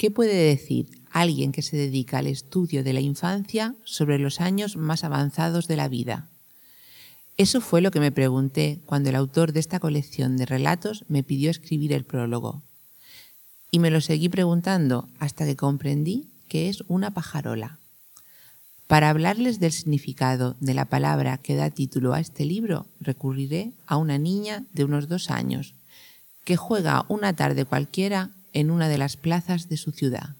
¿qué puede decir alguien que se dedica al estudio de la infancia sobre los años más avanzados de la vida? Eso fue lo que me pregunté cuando el autor de esta colección de relatos me pidió escribir el prólogo. Y me lo seguí preguntando hasta que comprendí que es una pajarola. Para hablarles del significado de la palabra que da título a este libro, recurriré a una niña de unos dos años, que juega una tarde cualquiera en una de las plazas de su ciudad.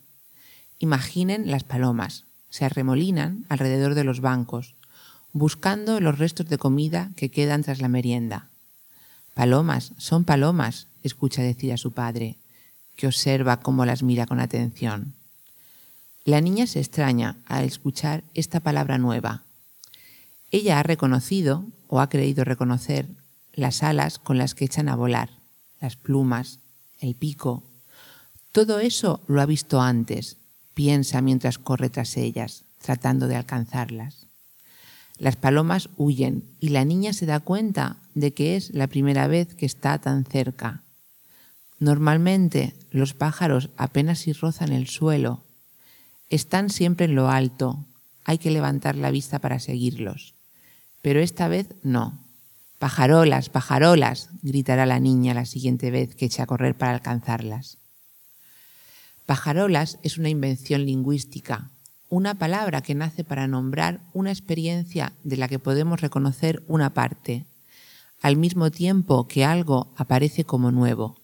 Imaginen las palomas, se arremolinan alrededor de los bancos, buscando los restos de comida que quedan tras la merienda. Palomas, son palomas, escucha decir a su padre, que observa cómo las mira con atención. La niña se extraña al escuchar esta palabra nueva. Ella ha reconocido, o ha creído reconocer, las alas con las que echan a volar, las plumas, el pico. Todo eso lo ha visto antes, piensa mientras corre tras ellas, tratando de alcanzarlas. Las palomas huyen y la niña se da cuenta de que es la primera vez que está tan cerca. Normalmente los pájaros apenas si rozan el suelo. Están siempre en lo alto. Hay que levantar la vista para seguirlos. Pero esta vez no. Pajarolas, pajarolas, gritará la niña la siguiente vez que eche a correr para alcanzarlas. Pajarolas es una invención lingüística una palabra que nace para nombrar una experiencia de la que podemos reconocer una parte, al mismo tiempo que algo aparece como nuevo.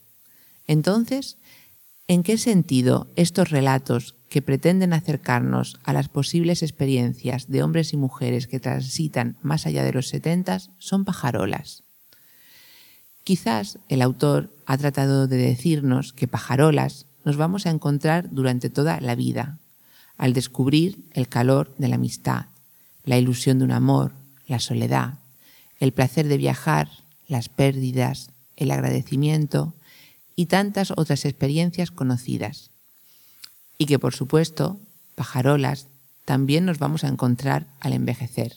Entonces, ¿en qué sentido estos relatos que pretenden acercarnos a las posibles experiencias de hombres y mujeres que transitan más allá de los setentas son pajarolas? Quizás el autor ha tratado de decirnos que pajarolas nos vamos a encontrar durante toda la vida, al descubrir el calor de la amistad, la ilusión de un amor, la soledad, el placer de viajar, las pérdidas, el agradecimiento y tantas otras experiencias conocidas. Y que por supuesto, pajarolas, también nos vamos a encontrar al envejecer.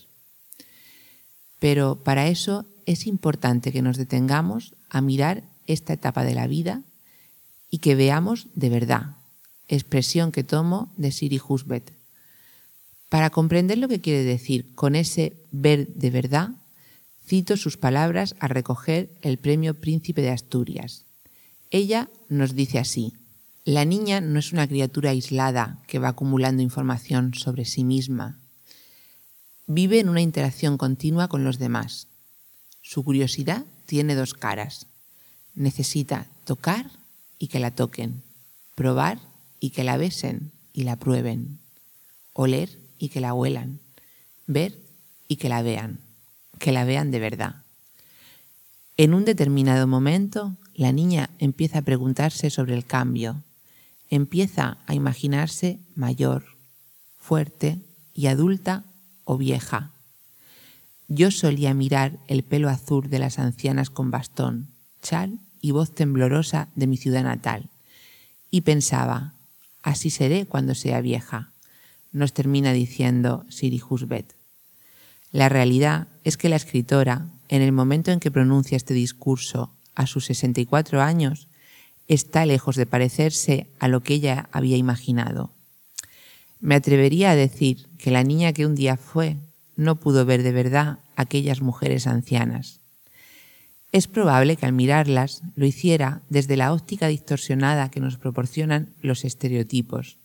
Pero para eso es importante que nos detengamos a mirar esta etapa de la vida y que veamos de verdad expresión que tomo de Siri Husbet. Para comprender lo que quiere decir con ese ver de verdad, cito sus palabras al recoger el premio Príncipe de Asturias. Ella nos dice así, la niña no es una criatura aislada que va acumulando información sobre sí misma. Vive en una interacción continua con los demás. Su curiosidad tiene dos caras. Necesita tocar y que la toquen, probar y que la besen y la prueben, oler y que la huelan, ver y que la vean, que la vean de verdad. En un determinado momento, la niña empieza a preguntarse sobre el cambio, empieza a imaginarse mayor, fuerte y adulta o vieja. Yo solía mirar el pelo azul de las ancianas con bastón, chal y voz temblorosa de mi ciudad natal, y pensaba, Así seré cuando sea vieja, nos termina diciendo Siri Husbet. La realidad es que la escritora, en el momento en que pronuncia este discurso a sus 64 años, está lejos de parecerse a lo que ella había imaginado. Me atrevería a decir que la niña que un día fue no pudo ver de verdad aquellas mujeres ancianas. Es probable que al mirarlas lo hiciera desde la óptica distorsionada que nos proporcionan los estereotipos.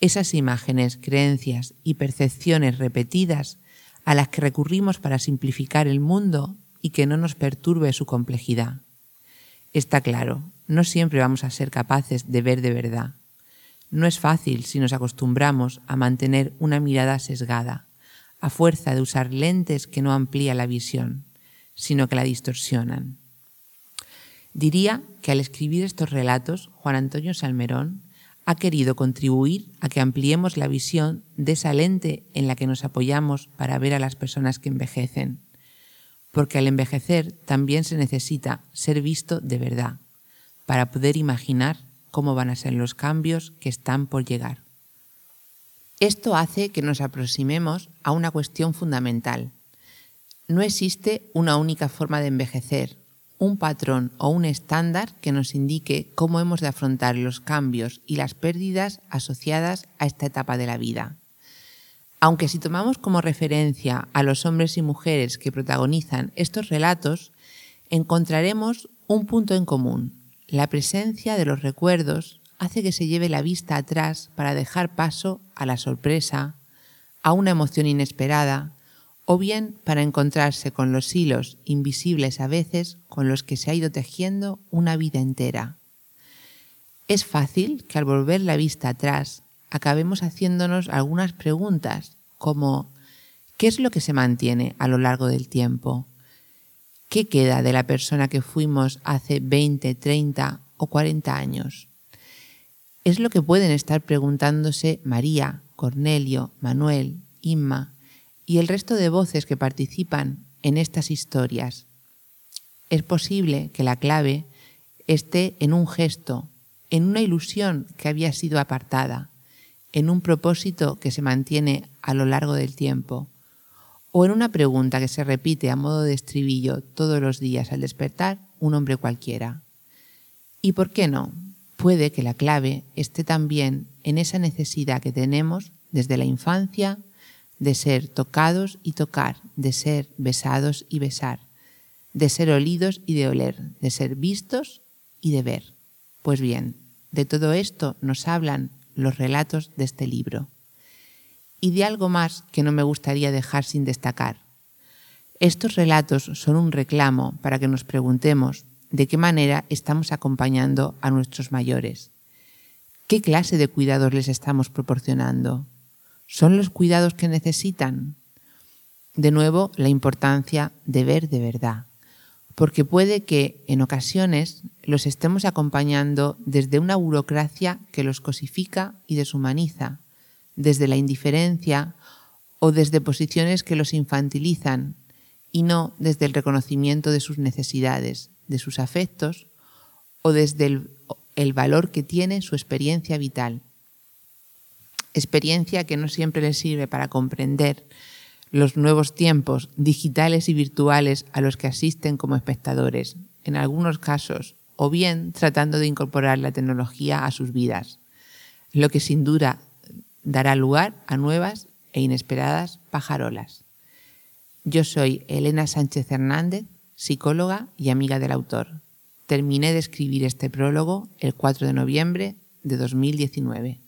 Esas imágenes, creencias y percepciones repetidas a las que recurrimos para simplificar el mundo y que no nos perturbe su complejidad. Está claro, no siempre vamos a ser capaces de ver de verdad. No es fácil si nos acostumbramos a mantener una mirada sesgada, a fuerza de usar lentes que no amplía la visión sino que la distorsionan. Diría que al escribir estos relatos, Juan Antonio Salmerón ha querido contribuir a que ampliemos la visión de esa lente en la que nos apoyamos para ver a las personas que envejecen, porque al envejecer también se necesita ser visto de verdad, para poder imaginar cómo van a ser los cambios que están por llegar. Esto hace que nos aproximemos a una cuestión fundamental, no existe una única forma de envejecer, un patrón o un estándar que nos indique cómo hemos de afrontar los cambios y las pérdidas asociadas a esta etapa de la vida. Aunque si tomamos como referencia a los hombres y mujeres que protagonizan estos relatos, encontraremos un punto en común. La presencia de los recuerdos hace que se lleve la vista atrás para dejar paso a la sorpresa, a una emoción inesperada, o bien para encontrarse con los hilos invisibles a veces con los que se ha ido tejiendo una vida entera. Es fácil que al volver la vista atrás acabemos haciéndonos algunas preguntas como ¿qué es lo que se mantiene a lo largo del tiempo? ¿Qué queda de la persona que fuimos hace 20, 30 o 40 años? Es lo que pueden estar preguntándose María, Cornelio, Manuel, Inma, y el resto de voces que participan en estas historias. Es posible que la clave esté en un gesto, en una ilusión que había sido apartada, en un propósito que se mantiene a lo largo del tiempo, o en una pregunta que se repite a modo de estribillo todos los días al despertar un hombre cualquiera. ¿Y por qué no? Puede que la clave esté también en esa necesidad que tenemos desde la infancia de ser tocados y tocar, de ser besados y besar, de ser olidos y de oler, de ser vistos y de ver. Pues bien, de todo esto nos hablan los relatos de este libro. Y de algo más que no me gustaría dejar sin destacar. Estos relatos son un reclamo para que nos preguntemos de qué manera estamos acompañando a nuestros mayores. ¿Qué clase de cuidados les estamos proporcionando? ¿Son los cuidados que necesitan? De nuevo, la importancia de ver de verdad, porque puede que en ocasiones los estemos acompañando desde una burocracia que los cosifica y deshumaniza, desde la indiferencia o desde posiciones que los infantilizan y no desde el reconocimiento de sus necesidades, de sus afectos o desde el, el valor que tiene su experiencia vital experiencia que no siempre les sirve para comprender los nuevos tiempos digitales y virtuales a los que asisten como espectadores, en algunos casos, o bien tratando de incorporar la tecnología a sus vidas, lo que sin duda dará lugar a nuevas e inesperadas pajarolas. Yo soy Elena Sánchez Hernández, psicóloga y amiga del autor. Terminé de escribir este prólogo el 4 de noviembre de 2019.